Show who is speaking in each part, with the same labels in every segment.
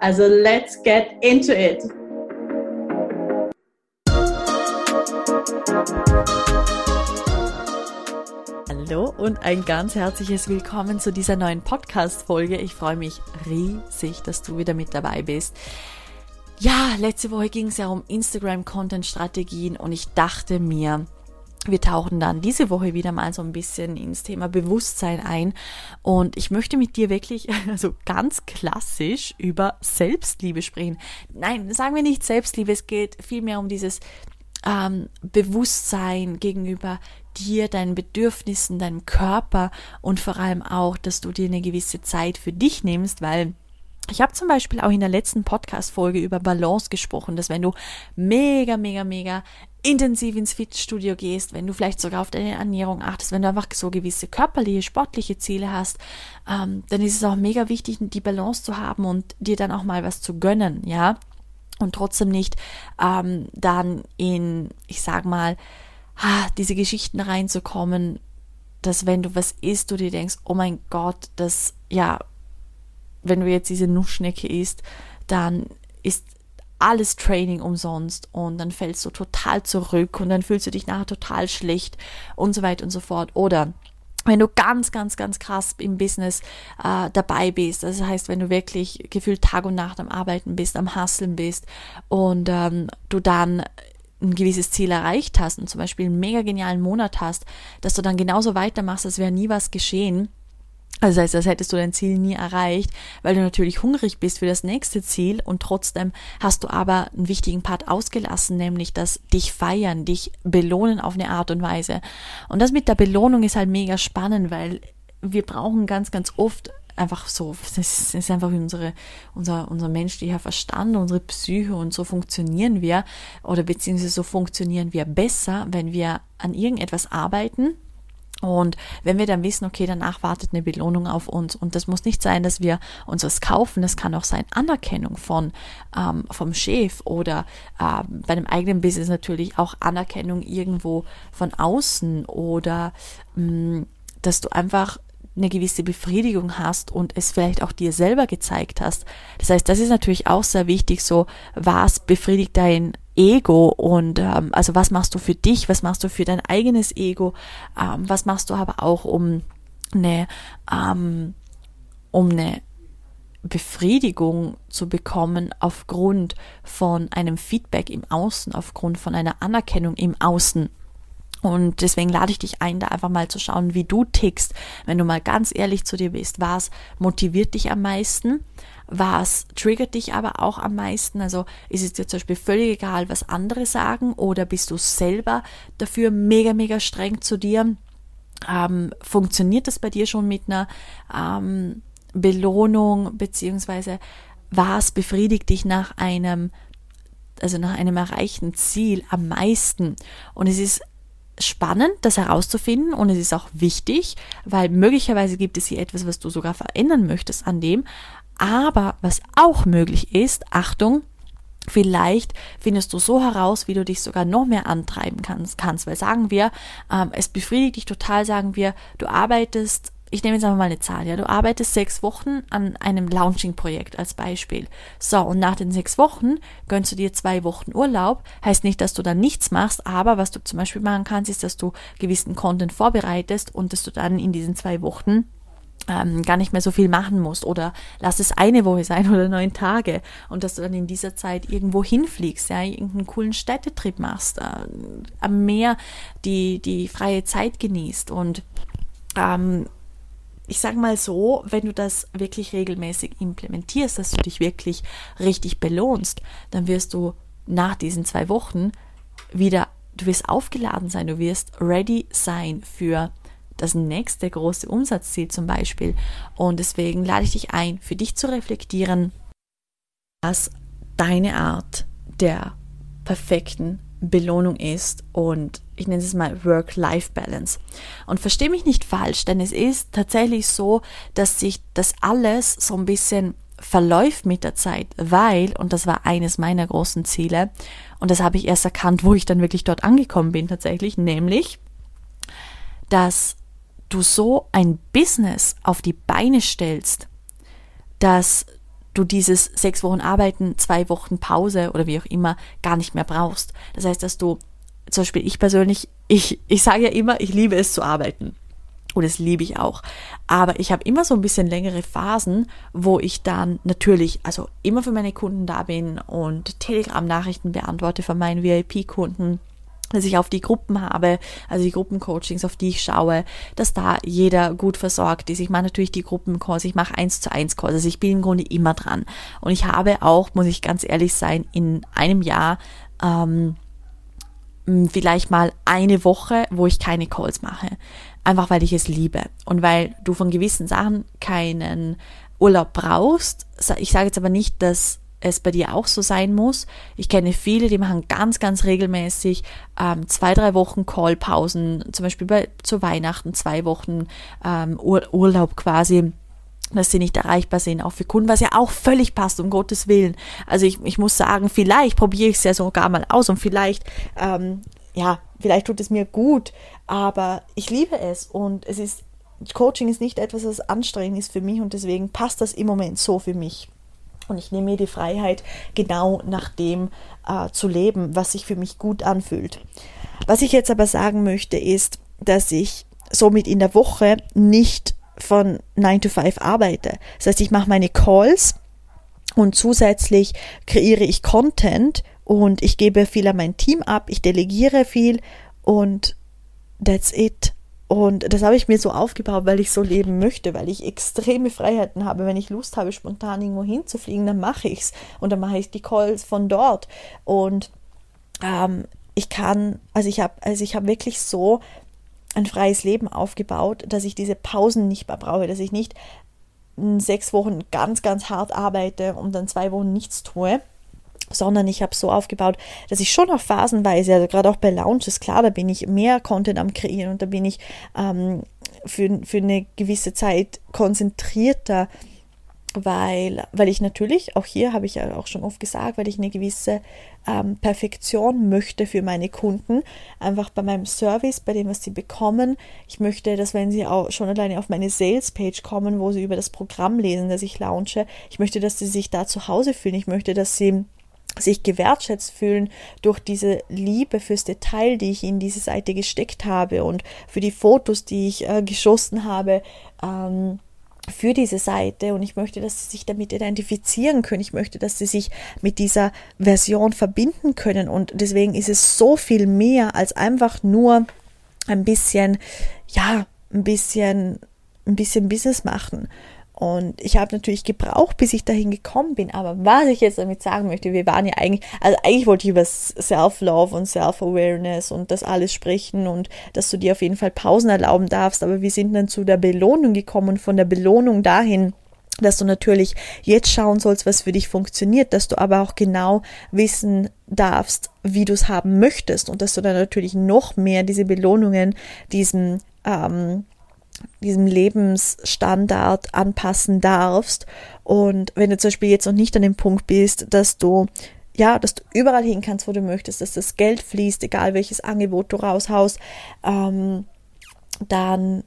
Speaker 1: Also let's get into it! Hallo und ein ganz herzliches Willkommen zu dieser neuen Podcast-Folge. Ich freue mich riesig, dass du wieder mit dabei bist. Ja, letzte Woche ging es ja um Instagram-Content-Strategien und ich dachte mir, wir tauchen dann diese Woche wieder mal so ein bisschen ins Thema Bewusstsein ein und ich möchte mit dir wirklich also ganz klassisch über Selbstliebe sprechen. Nein, sagen wir nicht Selbstliebe, es geht vielmehr um dieses ähm, Bewusstsein gegenüber dir, deinen Bedürfnissen, deinem Körper und vor allem auch, dass du dir eine gewisse Zeit für dich nimmst, weil ich habe zum Beispiel auch in der letzten Podcast-Folge über Balance gesprochen, dass wenn du mega, mega, mega intensiv ins Fitnessstudio gehst, wenn du vielleicht sogar auf deine Ernährung achtest, wenn du einfach so gewisse körperliche, sportliche Ziele hast, ähm, dann ist es auch mega wichtig, die Balance zu haben und dir dann auch mal was zu gönnen, ja. Und trotzdem nicht ähm, dann in, ich sag mal, diese Geschichten reinzukommen, dass wenn du was isst, du dir denkst, oh mein Gott, das, ja, wenn du jetzt diese Nussschnecke isst, dann ist alles Training umsonst und dann fällst du total zurück und dann fühlst du dich nachher total schlecht und so weiter und so fort. Oder wenn du ganz, ganz, ganz krass im Business äh, dabei bist, das heißt, wenn du wirklich gefühlt Tag und Nacht am Arbeiten bist, am Hasseln bist und ähm, du dann ein gewisses Ziel erreicht hast und zum Beispiel einen mega genialen Monat hast, dass du dann genauso weitermachst, als wäre nie was geschehen, also das heißt, als hättest du dein Ziel nie erreicht, weil du natürlich hungrig bist für das nächste Ziel und trotzdem hast du aber einen wichtigen Part ausgelassen, nämlich das dich feiern, dich belohnen auf eine Art und Weise. Und das mit der Belohnung ist halt mega spannend, weil wir brauchen ganz, ganz oft einfach so, das ist einfach unsere, unser, unser menschlicher Verstand, unsere Psyche und so funktionieren wir oder beziehungsweise so funktionieren wir besser, wenn wir an irgendetwas arbeiten, und wenn wir dann wissen, okay, danach wartet eine Belohnung auf uns und das muss nicht sein, dass wir uns was kaufen, das kann auch sein Anerkennung von ähm, vom Chef oder äh, bei einem eigenen Business natürlich auch Anerkennung irgendwo von außen oder mh, mm, dass du einfach eine gewisse Befriedigung hast und es vielleicht auch dir selber gezeigt hast. Das heißt, das ist natürlich auch sehr wichtig, so was befriedigt dein Ego und ähm, also was machst du für dich, was machst du für dein eigenes Ego, ähm, was machst du aber auch um eine, ähm, um eine Befriedigung zu bekommen aufgrund von einem Feedback im Außen, aufgrund von einer Anerkennung im Außen. Und deswegen lade ich dich ein, da einfach mal zu schauen, wie du tickst, wenn du mal ganz ehrlich zu dir bist. Was motiviert dich am meisten? Was triggert dich aber auch am meisten? Also ist es dir zum Beispiel völlig egal, was andere sagen oder bist du selber dafür mega, mega streng zu dir? Ähm, funktioniert das bei dir schon mit einer ähm, Belohnung beziehungsweise was befriedigt dich nach einem also nach einem erreichten Ziel am meisten? Und es ist spannend, das herauszufinden und es ist auch wichtig, weil möglicherweise gibt es hier etwas, was du sogar verändern möchtest an dem, aber was auch möglich ist, Achtung, Vielleicht findest du so heraus, wie du dich sogar noch mehr antreiben kannst, kannst. weil sagen wir, ähm, es befriedigt dich total, sagen wir, du arbeitest, ich nehme jetzt einfach mal eine Zahl, ja, du arbeitest sechs Wochen an einem Launching-Projekt als Beispiel. So, und nach den sechs Wochen gönnst du dir zwei Wochen Urlaub. Heißt nicht, dass du dann nichts machst, aber was du zum Beispiel machen kannst, ist, dass du gewissen Content vorbereitest und dass du dann in diesen zwei Wochen ähm, gar nicht mehr so viel machen musst oder lass es eine Woche sein oder neun Tage und dass du dann in dieser Zeit irgendwo hinfliegst, ja, irgendeinen coolen Städtetrip machst, äh, am Meer die, die freie Zeit genießt und ähm, ich sage mal so, wenn du das wirklich regelmäßig implementierst, dass du dich wirklich richtig belohnst, dann wirst du nach diesen zwei Wochen wieder, du wirst aufgeladen sein, du wirst ready sein für das nächste große Umsatzziel zum Beispiel. Und deswegen lade ich dich ein, für dich zu reflektieren, was deine Art der perfekten Belohnung ist und ich nenne es mal Work-Life-Balance. Und verstehe mich nicht falsch, denn es ist tatsächlich so, dass sich das alles so ein bisschen verläuft mit der Zeit, weil, und das war eines meiner großen Ziele, und das habe ich erst erkannt, wo ich dann wirklich dort angekommen bin tatsächlich, nämlich, dass du so ein Business auf die Beine stellst, dass du dieses sechs Wochen Arbeiten, zwei Wochen Pause oder wie auch immer gar nicht mehr brauchst. Das heißt, dass du, zum Beispiel ich persönlich, ich, ich sage ja immer, ich liebe es zu arbeiten. Und das liebe ich auch. Aber ich habe immer so ein bisschen längere Phasen, wo ich dann natürlich, also immer für meine Kunden da bin und Telegram-Nachrichten beantworte von meinen VIP-Kunden dass ich auf die Gruppen habe, also die Gruppencoachings, auf die ich schaue, dass da jeder gut versorgt ist. Ich mache natürlich die Gruppencalls, ich mache eins zu eins Calls, also ich bin im Grunde immer dran. Und ich habe auch, muss ich ganz ehrlich sein, in einem Jahr ähm, vielleicht mal eine Woche, wo ich keine Calls mache. Einfach weil ich es liebe und weil du von gewissen Sachen keinen Urlaub brauchst. Ich sage jetzt aber nicht, dass es bei dir auch so sein muss. Ich kenne viele, die machen ganz, ganz regelmäßig ähm, zwei, drei Wochen Callpausen, zum Beispiel bei, zu Weihnachten zwei Wochen ähm, Ur Urlaub quasi dass sie nicht erreichbar sind, auch für Kunden, was ja auch völlig passt, um Gottes Willen. Also ich, ich muss sagen, vielleicht probiere ich es ja sogar mal aus und vielleicht, ähm, ja, vielleicht tut es mir gut, aber ich liebe es und es ist, Coaching ist nicht etwas, was anstrengend ist für mich und deswegen passt das im Moment so für mich. Und ich nehme mir die Freiheit, genau nach dem äh, zu leben, was sich für mich gut anfühlt. Was ich jetzt aber sagen möchte, ist, dass ich somit in der Woche nicht von 9 to 5 arbeite. Das heißt, ich mache meine Calls und zusätzlich kreiere ich Content und ich gebe viel an mein Team ab, ich delegiere viel und that's it. Und das habe ich mir so aufgebaut, weil ich so leben möchte, weil ich extreme Freiheiten habe. Wenn ich Lust habe, spontan irgendwo hinzufliegen, dann mache ich es. Und dann mache ich die Calls von dort. Und ähm, ich kann, also ich habe, also ich habe wirklich so ein freies Leben aufgebaut, dass ich diese Pausen nicht mehr brauche, dass ich nicht sechs Wochen ganz, ganz hart arbeite und dann zwei Wochen nichts tue, sondern ich habe so aufgebaut, dass ich schon auch phasenweise, also gerade auch bei Launches, klar, da bin ich mehr Content am Kreieren und da bin ich ähm, für, für eine gewisse Zeit konzentrierter, weil, weil ich natürlich, auch hier habe ich ja auch schon oft gesagt, weil ich eine gewisse ähm, Perfektion möchte für meine Kunden, einfach bei meinem Service, bei dem, was sie bekommen. Ich möchte, dass wenn sie auch schon alleine auf meine Sales-Page kommen, wo sie über das Programm lesen, das ich launche, ich möchte, dass sie sich da zu Hause fühlen. Ich möchte, dass sie sich gewertschätzt fühlen durch diese Liebe fürs Detail, die ich in diese Seite gesteckt habe und für die Fotos, die ich äh, geschossen habe. Ähm, für diese Seite und ich möchte, dass sie sich damit identifizieren können. Ich möchte, dass sie sich mit dieser Version verbinden können und deswegen ist es so viel mehr als einfach nur ein bisschen, ja, ein bisschen, ein bisschen Business machen. Und ich habe natürlich gebraucht, bis ich dahin gekommen bin. Aber was ich jetzt damit sagen möchte, wir waren ja eigentlich, also eigentlich wollte ich über Self-Love und Self-Awareness und das alles sprechen und dass du dir auf jeden Fall Pausen erlauben darfst. Aber wir sind dann zu der Belohnung gekommen und von der Belohnung dahin, dass du natürlich jetzt schauen sollst, was für dich funktioniert, dass du aber auch genau wissen darfst, wie du es haben möchtest und dass du dann natürlich noch mehr diese Belohnungen, diesen ähm, diesem Lebensstandard anpassen darfst. Und wenn du zum Beispiel jetzt noch nicht an dem Punkt bist, dass du ja, dass du überall hin kannst, wo du möchtest, dass das Geld fließt, egal welches Angebot du raushaust, ähm, dann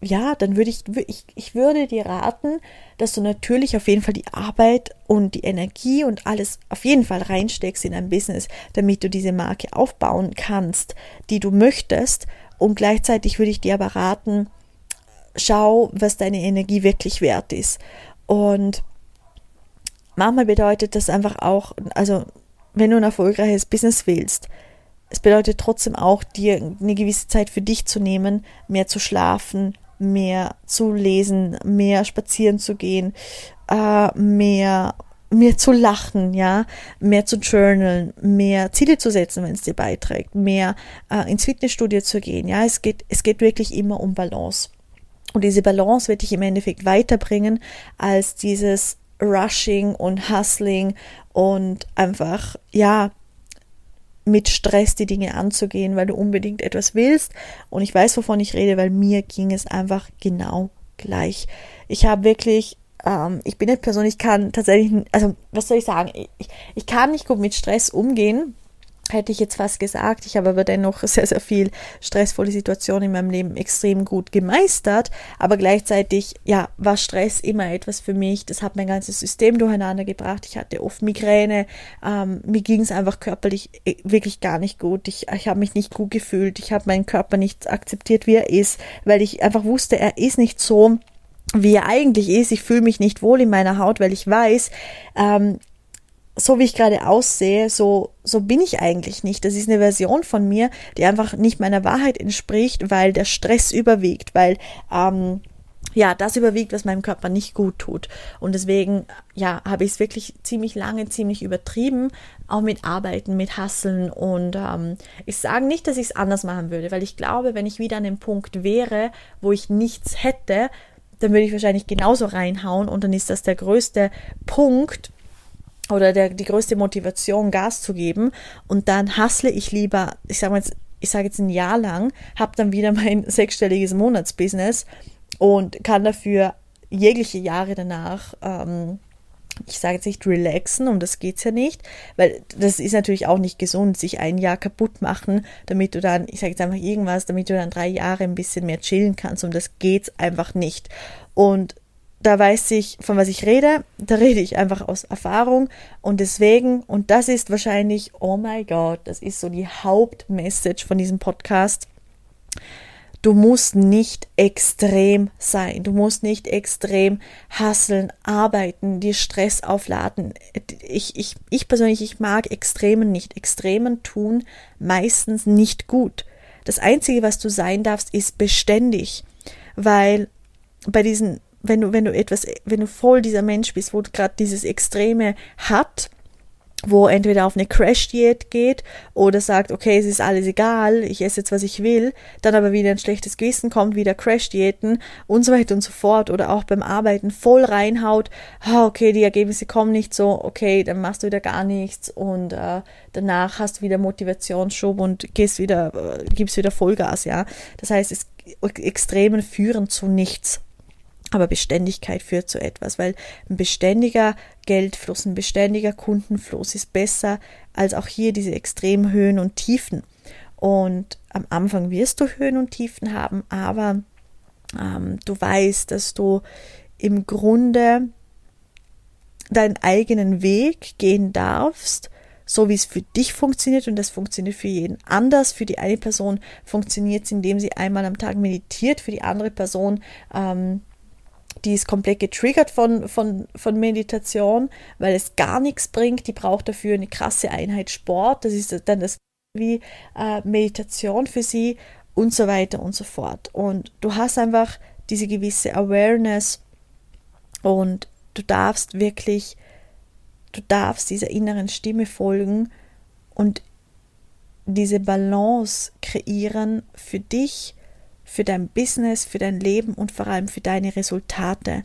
Speaker 1: ja, dann würde ich, ich, ich würde dir raten, dass du natürlich auf jeden Fall die Arbeit und die Energie und alles auf jeden Fall reinsteckst in ein Business, damit du diese Marke aufbauen kannst, die du möchtest. Und gleichzeitig würde ich dir aber raten, schau, was deine Energie wirklich wert ist. Und manchmal bedeutet das einfach auch, also wenn du ein erfolgreiches Business willst, es bedeutet trotzdem auch, dir eine gewisse Zeit für dich zu nehmen, mehr zu schlafen, mehr zu lesen, mehr spazieren zu gehen, äh, mehr mehr zu lachen, ja, mehr zu journalen, mehr Ziele zu setzen, wenn es dir beiträgt, mehr äh, ins Fitnessstudio zu gehen, ja, es geht, es geht wirklich immer um Balance. Und diese Balance wird dich im Endeffekt weiterbringen als dieses Rushing und Hustling und einfach, ja, mit Stress die Dinge anzugehen, weil du unbedingt etwas willst. Und ich weiß, wovon ich rede, weil mir ging es einfach genau gleich. Ich habe wirklich, ähm, ich bin eine Person, ich kann tatsächlich, also was soll ich sagen, ich, ich kann nicht gut mit Stress umgehen hätte ich jetzt fast gesagt. Ich habe aber dennoch sehr, sehr viel stressvolle Situationen in meinem Leben extrem gut gemeistert. Aber gleichzeitig, ja, war Stress immer etwas für mich. Das hat mein ganzes System durcheinander gebracht. Ich hatte oft Migräne. Ähm, mir ging es einfach körperlich äh, wirklich gar nicht gut. Ich, ich habe mich nicht gut gefühlt. Ich habe meinen Körper nicht akzeptiert, wie er ist, weil ich einfach wusste, er ist nicht so, wie er eigentlich ist. Ich fühle mich nicht wohl in meiner Haut, weil ich weiß, ähm, so wie ich gerade aussehe, so, so bin ich eigentlich nicht. Das ist eine Version von mir, die einfach nicht meiner Wahrheit entspricht, weil der Stress überwiegt, weil ähm, ja, das überwiegt, was meinem Körper nicht gut tut. Und deswegen, ja, habe ich es wirklich ziemlich lange, ziemlich übertrieben, auch mit Arbeiten, mit Hasseln. Und ähm, ich sage nicht, dass ich es anders machen würde, weil ich glaube, wenn ich wieder an dem Punkt wäre, wo ich nichts hätte, dann würde ich wahrscheinlich genauso reinhauen und dann ist das der größte Punkt, oder der, die größte Motivation, Gas zu geben. Und dann hassle ich lieber, ich sage jetzt, ich sage jetzt ein Jahr lang, habe dann wieder mein sechsstelliges Monatsbusiness und kann dafür jegliche Jahre danach, ähm, ich sage jetzt nicht relaxen, um das geht's ja nicht, weil das ist natürlich auch nicht gesund, sich ein Jahr kaputt machen, damit du dann, ich sage jetzt einfach irgendwas, damit du dann drei Jahre ein bisschen mehr chillen kannst. Und das geht's einfach nicht. Und da weiß ich, von was ich rede, da rede ich einfach aus Erfahrung und deswegen, und das ist wahrscheinlich, oh my God, das ist so die Hauptmessage von diesem Podcast. Du musst nicht extrem sein, du musst nicht extrem hasseln, arbeiten, dir Stress aufladen. Ich, ich, ich persönlich, ich mag Extremen nicht. Extremen tun meistens nicht gut. Das Einzige, was du sein darfst, ist beständig, weil bei diesen wenn du, wenn du etwas, wenn du voll dieser Mensch bist, wo gerade dieses Extreme hat, wo entweder auf eine Crash-Diät geht oder sagt, okay, es ist alles egal, ich esse jetzt, was ich will, dann aber wieder ein schlechtes Gewissen kommt, wieder Crash-Diäten und so weiter und so fort oder auch beim Arbeiten voll reinhaut, okay, die Ergebnisse kommen nicht so, okay, dann machst du wieder gar nichts und äh, danach hast du wieder Motivationsschub und gehst wieder, äh, gibst wieder Vollgas, ja. Das heißt, es Extremen führen zu nichts. Aber Beständigkeit führt zu etwas, weil ein beständiger Geldfluss, ein beständiger Kundenfluss ist besser als auch hier diese extremen Höhen und Tiefen. Und am Anfang wirst du Höhen und Tiefen haben, aber ähm, du weißt, dass du im Grunde deinen eigenen Weg gehen darfst, so wie es für dich funktioniert und das funktioniert für jeden anders. Für die eine Person funktioniert es, indem sie einmal am Tag meditiert, für die andere Person ähm, die ist komplett getriggert von, von, von Meditation, weil es gar nichts bringt. Die braucht dafür eine krasse Einheit Sport. Das ist dann das wie äh, Meditation für sie und so weiter und so fort. Und du hast einfach diese gewisse Awareness und du darfst wirklich, du darfst dieser inneren Stimme folgen und diese Balance kreieren für dich für dein Business, für dein Leben und vor allem für deine Resultate.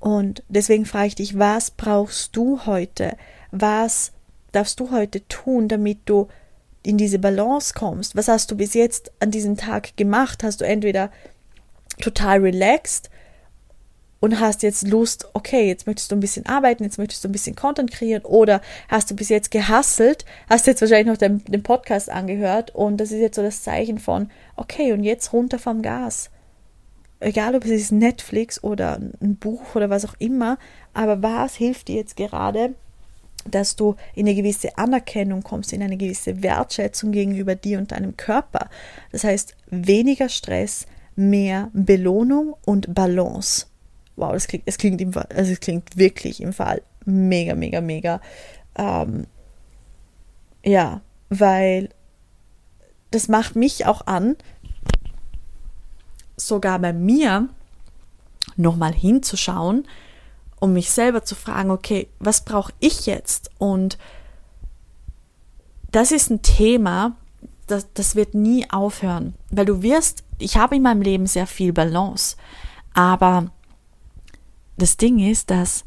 Speaker 1: Und deswegen frage ich dich, was brauchst du heute? Was darfst du heute tun, damit du in diese Balance kommst? Was hast du bis jetzt an diesem Tag gemacht? Hast du entweder total relaxed und hast jetzt Lust, okay, jetzt möchtest du ein bisschen arbeiten, jetzt möchtest du ein bisschen Content kreieren oder hast du bis jetzt gehasselt, hast jetzt wahrscheinlich noch den, den Podcast angehört und das ist jetzt so das Zeichen von, okay, und jetzt runter vom Gas. Egal, ob es ist Netflix oder ein Buch oder was auch immer, aber was hilft dir jetzt gerade, dass du in eine gewisse Anerkennung kommst, in eine gewisse Wertschätzung gegenüber dir und deinem Körper. Das heißt, weniger Stress, mehr Belohnung und Balance wow, das klingt, es klingt im also es klingt wirklich im Fall mega, mega, mega. Ähm, ja, weil das macht mich auch an, sogar bei mir nochmal hinzuschauen, um mich selber zu fragen, okay, was brauche ich jetzt? Und das ist ein Thema, das, das wird nie aufhören, weil du wirst, ich habe in meinem Leben sehr viel Balance, aber das Ding ist, dass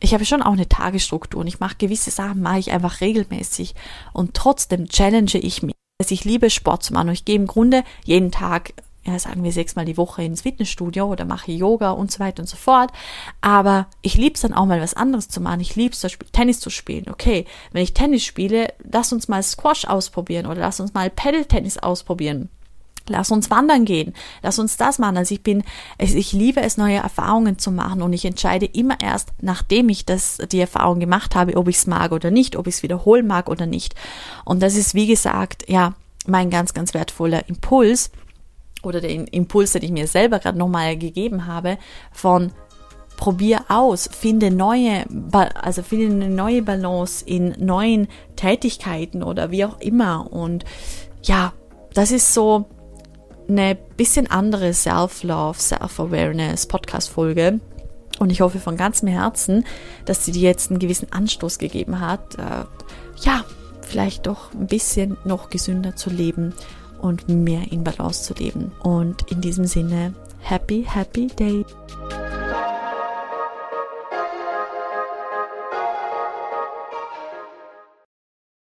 Speaker 1: ich habe schon auch eine Tagesstruktur und ich mache gewisse Sachen, mache ich einfach regelmäßig und trotzdem challenge ich mich. Also ich liebe Sport zu machen und ich gehe im Grunde jeden Tag ja, sagen wir sechsmal die Woche ins Fitnessstudio oder mache Yoga und so weiter und so fort. Aber ich liebe es dann auch mal was anderes zu machen. Ich liebe es Tennis zu spielen. Okay, wenn ich Tennis spiele, lass uns mal Squash ausprobieren oder lass uns mal Pedal-Tennis ausprobieren. Lass uns wandern gehen. Lass uns das machen. Also ich bin, ich liebe es, neue Erfahrungen zu machen und ich entscheide immer erst, nachdem ich das, die Erfahrung gemacht habe, ob ich es mag oder nicht, ob ich es wiederholen mag oder nicht. Und das ist, wie gesagt, ja, mein ganz, ganz wertvoller Impuls oder den Impuls, den ich mir selber gerade nochmal gegeben habe, von probier aus, finde neue, also finde eine neue Balance in neuen Tätigkeiten oder wie auch immer. Und ja, das ist so eine bisschen andere Self-Love, Self-Awareness Podcast-Folge. Und ich hoffe von ganzem Herzen, dass sie dir jetzt einen gewissen Anstoß gegeben hat, äh, ja, vielleicht doch ein bisschen noch gesünder zu leben und mehr in Balance zu leben. Und in diesem Sinne, happy, happy day.